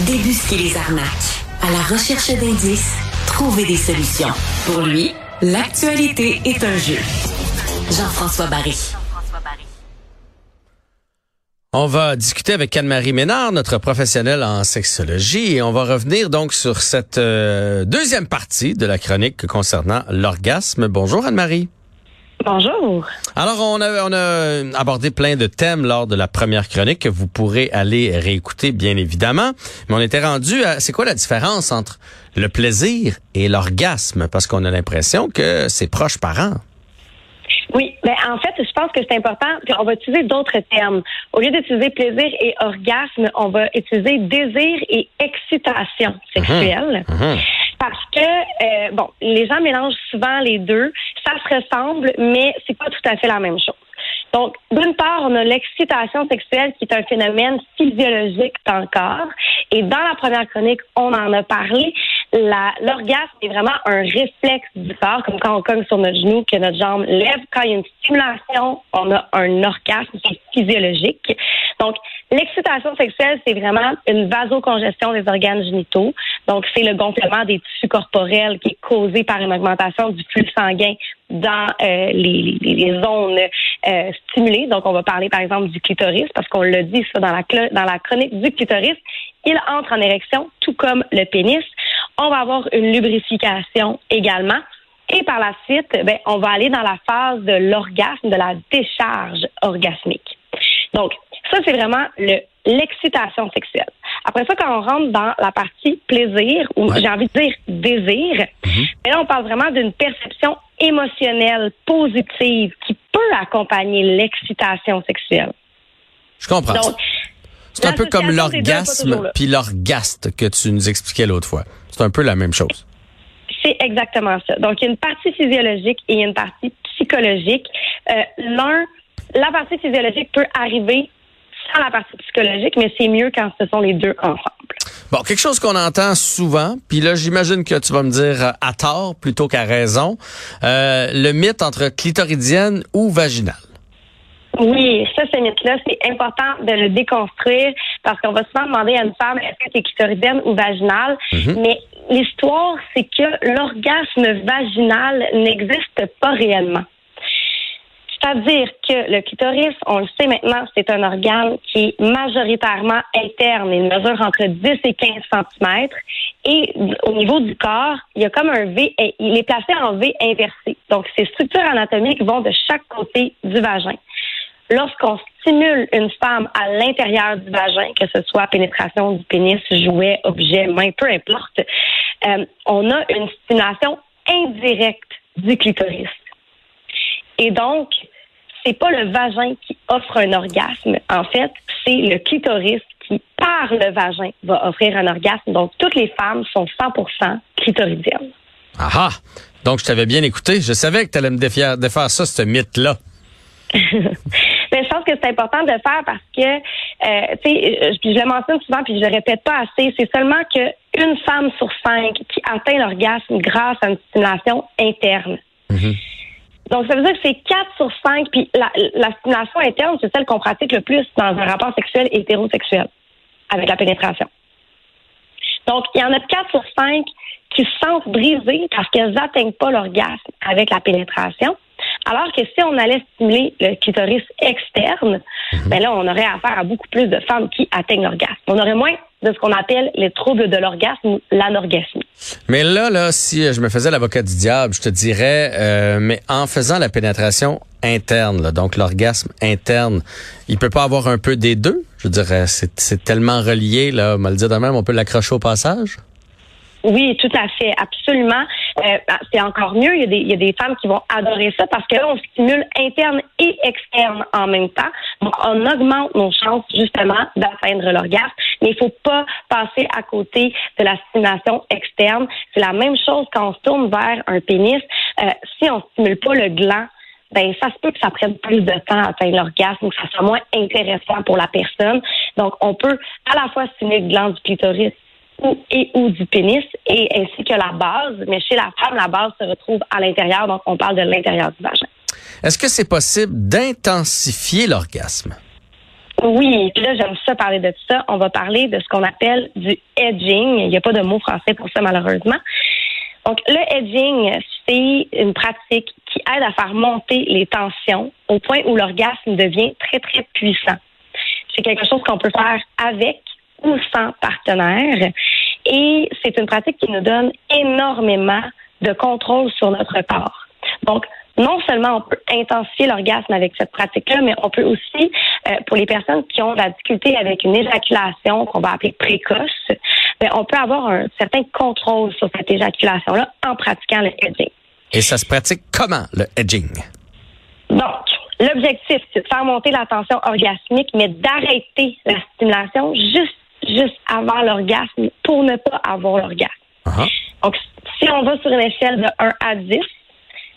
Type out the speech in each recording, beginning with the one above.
Débusquer les arnaques. À la recherche d'indices, trouver des solutions. Pour lui, l'actualité est un jeu. Jean-François Barry. On va discuter avec Anne-Marie Ménard, notre professionnelle en sexologie, et on va revenir donc sur cette euh, deuxième partie de la chronique concernant l'orgasme. Bonjour Anne-Marie. Bonjour. Alors, on a, on a abordé plein de thèmes lors de la première chronique que vous pourrez aller réécouter, bien évidemment. Mais on était rendu à, c'est quoi la différence entre le plaisir et l'orgasme? Parce qu'on a l'impression que c'est proche parent. Oui, ben en fait, je pense que c'est important. On va utiliser d'autres termes. Au lieu d'utiliser plaisir et orgasme, on va utiliser désir et excitation sexuelle. Mhm. Parce que euh, bon, les gens mélangent souvent les deux. Ça se ressemble, mais c'est pas tout à fait la même chose. Donc, d'une part, on a l'excitation sexuelle qui est un phénomène physiologique corps. Et dans la première chronique, on en a parlé. L'orgasme est vraiment un réflexe du corps, comme quand on cogne sur notre genou, que notre jambe lève. Quand il y a une stimulation, on a un orgasme qui est physiologique. Donc, l'excitation sexuelle, c'est vraiment une vasocongestion des organes génitaux. Donc, c'est le gonflement des tissus corporels qui est causé par une augmentation du flux sanguin dans euh, les, zones euh, stimulées. Donc, on va parler, par exemple, du clitoris, parce qu'on l'a dit ça dans la, dans la chronique du clitoris. Il entre en érection, tout comme le pénis. On va avoir une lubrification également. Et par la suite, ben, on va aller dans la phase de l'orgasme, de la décharge orgasmique. Donc, ça, c'est vraiment le l'excitation sexuelle. Après ça, quand on rentre dans la partie plaisir, ou Ouais. j'ai envie de dire désir, mais là, on parle vraiment d'une perception émotionnelle positive qui peut accompagner l'excitation sexuelle. Je comprends. Donc, c'est un peu comme l'orgasme puis l'orgaste que tu nous expliquais l'autre fois. C'est un peu la même chose. C'est exactement ça. Donc, il y a une partie physiologique et il y a une partie psychologique. Euh, L'un, la partie physiologique peut arriver sans la partie psychologique, mais c'est mieux quand ce sont les deux ensemble. Bon, quelque chose qu'on entend souvent, puis là, j'imagine que tu vas me dire euh, à tort plutôt qu'à raison, euh, le mythe entre clitoridienne ou vaginale. Oui, ça, ce mythe-là, c'est important de le déconstruire parce qu'on va souvent demander à une femme est-ce que c'est clitoridienne ou vaginale, mais l'histoire, c'est que l'orgasme vaginal n'existe pas réellement. C'est-à-dire que le clitoris, on le sait maintenant, c'est un organe qui est majoritairement interne. Il mesure entre 10 et 15 cm. Et au niveau du corps, il y a comme un V, il est placé en V inversé. Donc, ces structures anatomiques vont de chaque côté du vagin. Lorsqu'on stimule une femme à l'intérieur du vagin, que ce soit pénétration du pénis, jouet, objet, main, peu importe, euh, on a une stimulation indirecte du clitoris. Et donc, c'est pas le vagin qui offre un orgasme. En fait, c'est le clitoris qui, par le vagin, va offrir un orgasme. Donc, toutes les femmes sont 100% clitoridiennes. Ah ah! Donc, je t'avais bien écouté. Je savais que tu allais me défier, défaire ça, ce mythe-là. Mais je pense que c'est important de le faire parce que, euh, tu sais, je, je le mentionne souvent puis je le répète pas assez, c'est seulement qu'une femme sur cinq qui atteint l'orgasme grâce à une stimulation interne. Donc, ça veut dire que c'est 4 sur 5, puis la, la stimulation interne, c'est celle qu'on pratique le plus dans un rapport sexuel hétérosexuel avec la pénétration. Donc, il y en a 4 sur 5 qui se sentent brisées parce qu'elles n'atteignent pas l'orgasme avec la pénétration. Alors que si on allait stimuler le clitoris externe, ben là, on aurait affaire à beaucoup plus de femmes qui atteignent l'orgasme. On aurait moins de ce qu'on appelle les troubles de l'orgasme l'anorgasmie. Mais là, là, si je me faisais l'avocat du diable, je te dirais, euh, mais en faisant la pénétration interne, là, donc l'orgasme interne, il peut pas avoir un peu des deux? Je dirais, c'est c'est tellement relié, là, le dire de même, on peut l'accrocher au passage? Oui, tout à fait, absolument. Euh, c'est encore mieux. Il y, a des, il y a des femmes qui vont adorer ça parce que là, on stimule interne et externe en même temps. On augmente nos chances justement d'atteindre l'orgasme. Mais il faut pas passer à côté de la stimulation externe. C'est la même chose quand on se tourne vers un pénis. Euh, si on stimule pas le gland, ben ça se peut que ça prenne plus de temps à atteindre l'orgasme, que ça soit moins intéressant pour la personne. Donc, on peut à la fois stimuler le gland du clitoris ou, et ou du pénis, et ainsi que la base. Mais chez la femme, la base se retrouve à l'intérieur, donc on parle de l'intérieur du vagin. Est-ce que c'est possible d'intensifier l'orgasme? Oui, puis là, j'aime ça parler de tout ça. On va parler de ce qu'on appelle du edging. Il n'y a pas de mot français pour ça, malheureusement. Donc, le edging, c'est une pratique qui aide à faire monter les tensions au point où l'orgasme devient très, très puissant. C'est quelque chose qu'on peut faire avec ou sans partenaire. Et c'est une pratique qui nous donne énormément de contrôle sur notre corps. Donc, non seulement on peut intensifier l'orgasme avec cette pratique-là, mais on peut aussi, euh, pour les personnes qui ont de la difficulté avec une éjaculation qu'on va appeler précoce, ben, on peut avoir un certain contrôle sur cette éjaculation-là en pratiquant le edging. Et ça se pratique comment, le edging? Donc, l'objectif, c'est de faire monter la tension orgasmique, mais d'arrêter la stimulation juste, juste avant l'orgasme pour ne pas avoir l'orgasme. Uh-huh. Donc, si on va sur une échelle de 1 à 10,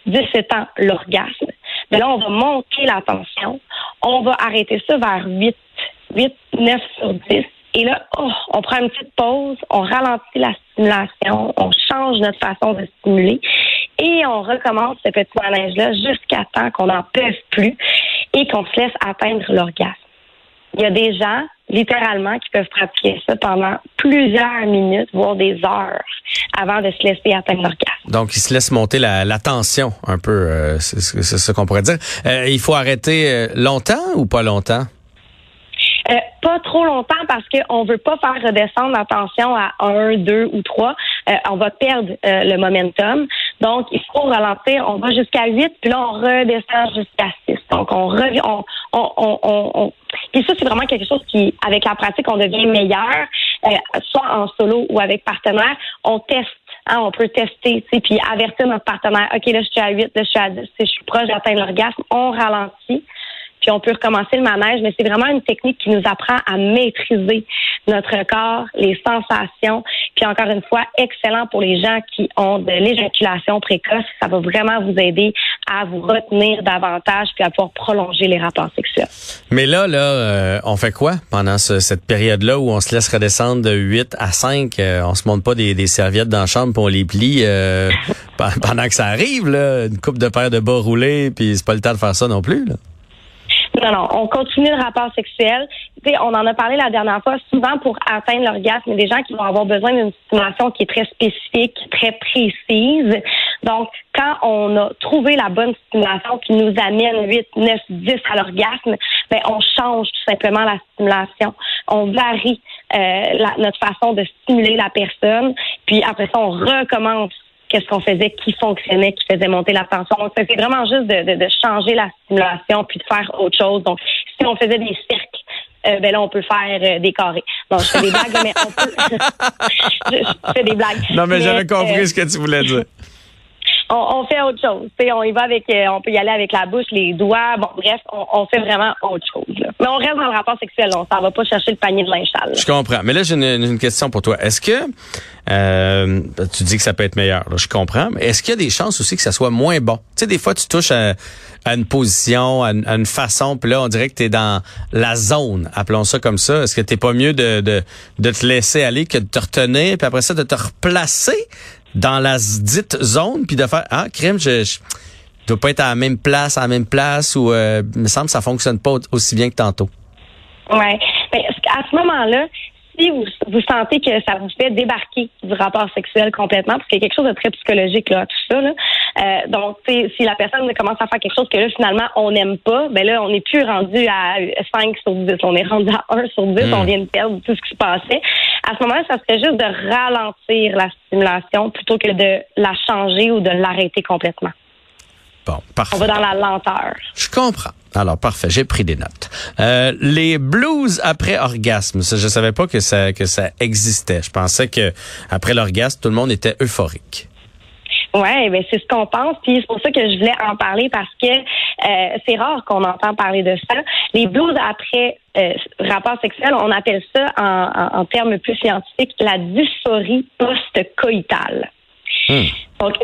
10 étant l'orgasme, mais là, on va monter la tension. On va arrêter ça vers 8, 8, 9 sur 10. Et là, oh, on prend une petite pause, on ralentit la stimulation, on change notre façon de stimuler et on recommence ce petit manège-là jusqu'à temps qu'on n'en peut plus et qu'on se laisse atteindre l'orgasme. Il y a des gens, littéralement, qui peuvent pratiquer ça pendant plusieurs minutes, voire des heures, avant de se laisser atteindre l'orgasme. Donc, il se laisse monter la, la tension un peu, euh, c'est ce qu'on pourrait dire. Euh, il faut arrêter euh, longtemps ou pas longtemps? Euh, pas trop longtemps parce qu'on veut pas faire redescendre la tension à 1, 2 ou 3. Euh, on va perdre euh, le momentum. Donc, il faut ralentir. On va jusqu'à 8, puis là, on redescend jusqu'à 6. Donc, on revient. On, on, on, on, Et ça, c'est vraiment quelque chose qui, avec la pratique, on devient meilleur, soit en solo ou avec partenaire. On teste. Hein, on peut tester, puis avertir notre partenaire. OK, là, je suis à 8, là, je suis à 10, je suis proche d'atteindre l'orgasme. On ralentit puis on peut recommencer le manège, mais c'est vraiment une technique qui nous apprend à maîtriser notre corps, les sensations, puis encore une fois, excellent pour les gens qui ont de l'éjaculation précoce. Ça va vraiment vous aider à vous retenir davantage puis à pouvoir prolonger les rapports sexuels. Mais là, là, euh, on fait quoi pendant cette période-là où on se laisse redescendre de 8 à 5? Euh, on se monte pas des, serviettes dans la chambre pour on les plie euh, pendant que ça arrive, là, une coupe de paire de bas roulés, puis c'est pas le temps de faire ça non plus. Là. Non, non, on continue le rapport sexuel. on en a parlé la dernière fois. Souvent, pour atteindre l'orgasme, il y a des gens qui vont avoir besoin d'une stimulation qui est très spécifique, très précise. Donc, quand on a trouvé la bonne stimulation qui nous amène 8, 9, 10 à l'orgasme, ben, on change tout simplement la stimulation. On varie euh, notre façon de stimuler la personne. Puis après ça, on recommence qu'est-ce qu'on faisait qui fonctionnait, qui faisait monter la tension. Donc, c'est vraiment juste de, de, changer la stimulation puis de faire autre chose. Donc, si on faisait des cercles, euh, ben là, on peut faire euh, des carrés. Donc, je fais des blagues, mais on peut... je, fais des blagues. Non, mais, j'avais compris euh, ce que tu voulais dire on, fait autre chose. on y va avec, euh, on peut y aller avec la bouche, les doigts. Bon, bref, on, fait vraiment autre chose. Mais on reste dans le rapport sexuel. On s'en va pas chercher le panier de linge. Je comprends. Mais là, j'ai une, question pour toi. Est-ce que euh, tu dis que ça peut être meilleur, je comprends. Mais est-ce qu'il y a des chances aussi que ça soit moins bon? Tu sais, des fois, tu touches à, une position, à une, façon, puis là, on dirait que tu es dans la zone, appelons ça comme ça. Est-ce que t'es pas mieux de, de, de te laisser aller que de te retenir, puis après ça, de te replacer? Dans la dite zone, puis de faire ah crème, je, je dois pas être à la même place, à la même place, ou euh, il me semble que ça fonctionne pas aussi bien que tantôt. Ouais, ben, à ce moment-là, si vous, vous sentez que ça vous fait débarquer du rapport sexuel complètement, parce qu'il y a quelque chose de très psychologique là, tout ça. Là. Euh, donc, si la personne commence à faire quelque chose que là, finalement, on n'aime pas, ben là, on n'est plus rendu à 5 sur 10, on est rendu à 1 sur 10, on hmm. vient de perdre tout ce qui se passait. À ce moment-là, ça serait juste de ralentir la stimulation plutôt que de la changer ou de l'arrêter complètement. Bon, parfait. On va dans la lenteur. Je comprends. Alors, parfait, j'ai pris des notes. Euh, les blues après orgasme, ça, je savais pas que ça, que ça existait. Je pensais que après l'orgasme, tout le monde était euphorique. Ouais, ben c'est ce qu'on pense, puis c'est pour ça que je voulais en parler parce que euh, c'est rare qu'on entend parler de ça. Les blues après euh, rapport sexuel, on appelle ça en, en termes plus scientifiques la dysphorie post-coïtale. Hmm. Donc,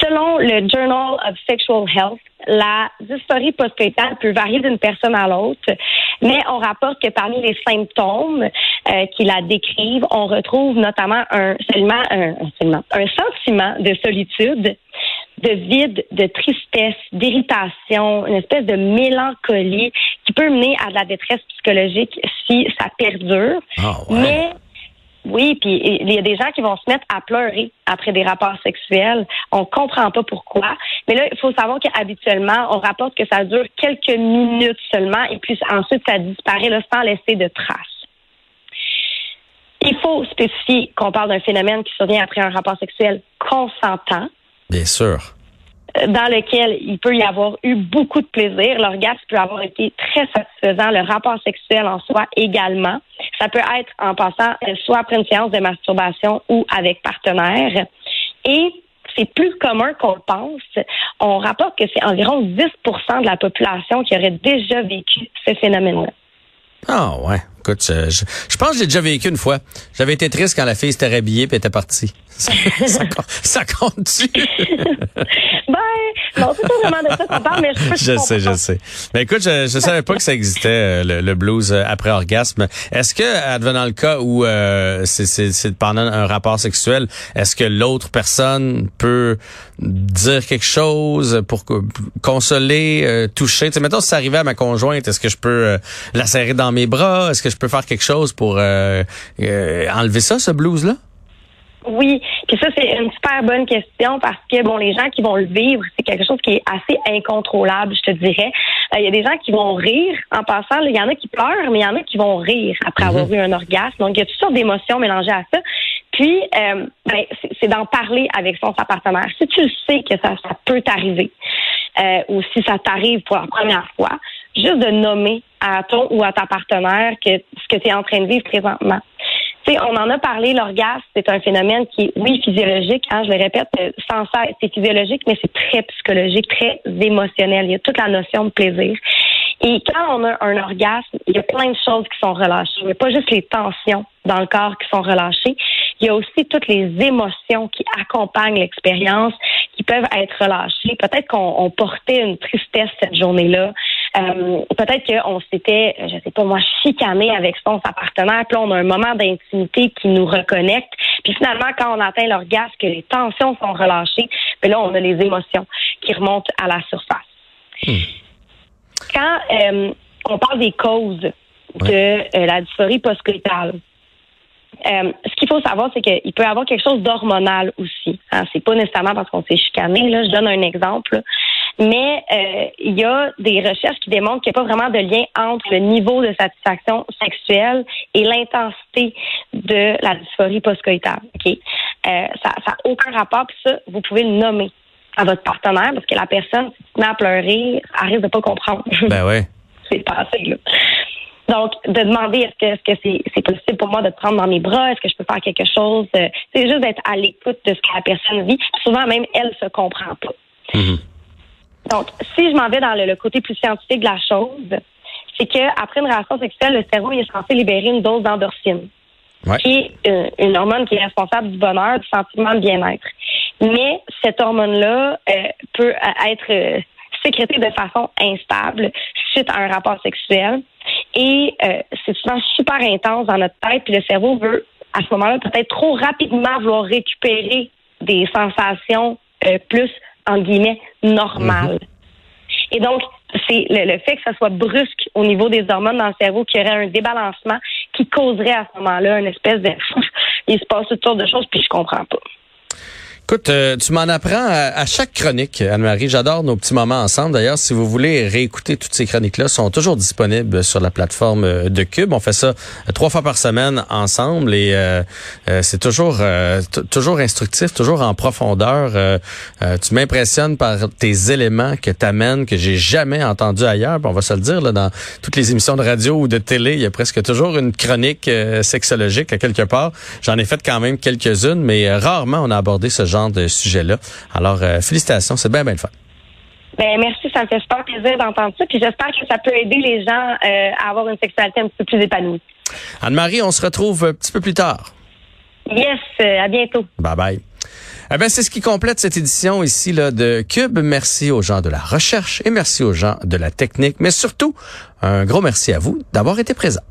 selon le Journal of Sexual Health, la dysphorie postcoïtale peut varier d'une personne à l'autre, mais on rapporte que parmi les symptômes euh, qui la décrivent, on retrouve notamment un, seulement un, un, un sentiment de solitude, de vide, de tristesse, d'irritation, une espèce de mélancolie qui peut mener à de la détresse psychologique si ça perdure. Ah. Mais oui, puis il y a des gens qui vont se mettre à pleurer après des rapports sexuels. On comprend pas pourquoi. Mais là, il faut savoir qu'habituellement, on rapporte que ça dure quelques minutes seulement et puis ensuite ça disparaît là, sans laisser de traces. Il faut spécifier qu'on parle d'un phénomène qui survient après un rapport sexuel consentant Bien sûr. Dans lequel il peut y avoir eu beaucoup de plaisir. L'orgasme peut avoir été très satisfaisant, le rapport sexuel en soi également. Ça peut être en passant euh, soit après une séance de masturbation ou avec partenaire. Et c'est plus commun qu'on le pense. On rapporte que c'est environ 10% de la population qui aurait déjà vécu ce phénomène-là. Ah ouais. Écoute, je, pense que j'ai déjà vécu une fois. J'avais été triste quand la fille s'était rhabillée et était partie. Ça, ça, ça compte-tu? Ben, non, c'est pas vraiment de ça qu'on parle, mais je peux Je sais, je sais. Mais écoute, je, je savais pas que ça existait euh, le, le blues euh, après orgasme. Est-ce que, advenant le cas où euh, c'est- pendant un rapport sexuel, est-ce que l'autre personne peut dire quelque chose pour co- consoler, euh, toucher? Tu sais, mettons si ça arrivait à ma conjointe, est-ce que je peux euh, la serrer dans mes bras? Est-ce que je peux faire quelque chose pour euh, euh, enlever ça, ce blues-là? Oui, puis ça c'est une super bonne question parce que bon les gens qui vont le vivre, c'est quelque chose qui est assez incontrôlable, je te dirais. Euh, Il y a des gens qui vont rire en passant, il y en a qui pleurent, mais il y en a qui vont rire après avoir eu un orgasme. Donc il y a toutes sortes d'émotions mélangées à ça. Puis euh, ben, c'est- c'est d'en parler avec son sa partenaire. Si tu le sais que ça, ça peut t'arriver, euh, ou si ça t'arrive pour la première fois, juste de nommer à ton ou à ta partenaire que ce que tu es en train de vivre présentement. Sais, on en a parlé, l'orgasme, c'est un phénomène qui oui, physiologique, hein, je le répète, euh, sans cesse, c'est physiologique, mais c'est très psychologique, très émotionnel. Il y a toute la notion de plaisir. Et quand on a un orgasme, il y a plein de choses qui sont relâchées. Il n'y a pas juste les tensions dans le corps qui sont relâchées. Il y a aussi toutes les émotions qui accompagnent l'expérience qui peuvent être relâchées. Peut-être qu'on on portait une tristesse cette journée-là. Euh, peut-être qu'on s'était, je sais pas moi, chicané avec son partenaire. Puis là, on a un moment d'intimité qui nous reconnecte. Puis finalement, quand on atteint l'orgasme, que les tensions sont relâchées, puis là, on a les émotions qui remontent à la surface. Quand euh, on parle des causes de euh, la dysphorie postcoïtale, euh, ce qu'il faut savoir, c'est qu'il peut y avoir quelque chose d'hormonal aussi. Hein. C'est pas nécessairement parce qu'on s'est chicané. Là, je donne un exemple. Mais euh, il y a des recherches qui démontrent qu'il n'y a pas vraiment de lien entre le niveau de satisfaction sexuelle et l'intensité de la dysphorie postcoïtale. OK? Euh, ça n'a aucun rapport. Puis ça, vous pouvez le nommer à votre partenaire parce que la personne, si tu à pleurer, elle risque de pas comprendre. Ben ouais. c'est passé, là. Donc, de demander est-ce que est-ce que c'est c'est possible pour moi de te prendre dans mes bras, est-ce que je peux faire quelque chose, euh, c'est juste d'être à l'écoute de ce que la personne vit. Souvent même elle se comprend pas. Mhm. Donc, si je m'en vais dans le, le côté plus scientifique de la chose, c'est que après une relation sexuelle, le cerveau il est censé libérer une dose d'endorphine, Ouais. qui est euh, une hormone qui est responsable du bonheur, du sentiment de bien-être. Mais cette hormone-là euh, peut euh, être euh, sécrétée de façon instable suite à un rapport sexuel. Et euh, c'est souvent super intense dans notre tête, puis le cerveau veut, à ce moment-là, peut-être trop rapidement vouloir récupérer des sensations euh, plus, en guillemets, normales. Et donc, c'est le, le fait que ça soit brusque au niveau des hormones dans le cerveau qui aurait un débalancement qui causerait à ce moment-là une espèce de... Il se passe toutes sortes de choses, puis je comprends pas. Écoute, euh, tu m'en apprends à, chaque chronique, Anne-Marie. J'adore nos petits moments ensemble. D'ailleurs, si vous voulez réécouter toutes ces chroniques-là, sont toujours disponibles sur la plateforme euh, de Cube. On fait ça euh, trois fois par semaine ensemble et euh, euh, c'est toujours euh, toujours instructif, toujours en profondeur. Tu m'impressionnes par tes éléments que t'amènes que j'ai jamais entendu ailleurs. On va se le dire là, dans toutes les émissions de radio ou de télé, il y a presque toujours une chronique sexologique à quelque part. J'en ai fait quand même quelques-unes, mais rarement on a abordé ce genre de sujet-là. Alors, euh, félicitations, c'est bien, bien le fun. Ben merci, ça me fait super plaisir d'entendre ça. Puis j'espère que ça peut aider les gens euh, à avoir une sexualité un petit peu plus épanouie. Anne-Marie, on se retrouve un petit peu plus tard. Yes, euh, à bientôt. Bye bye. Eh ben, c'est ce qui complète cette édition ici là, de Cube. Merci aux gens de la recherche et merci aux gens de la technique, mais surtout, un gros merci à vous d'avoir été présents.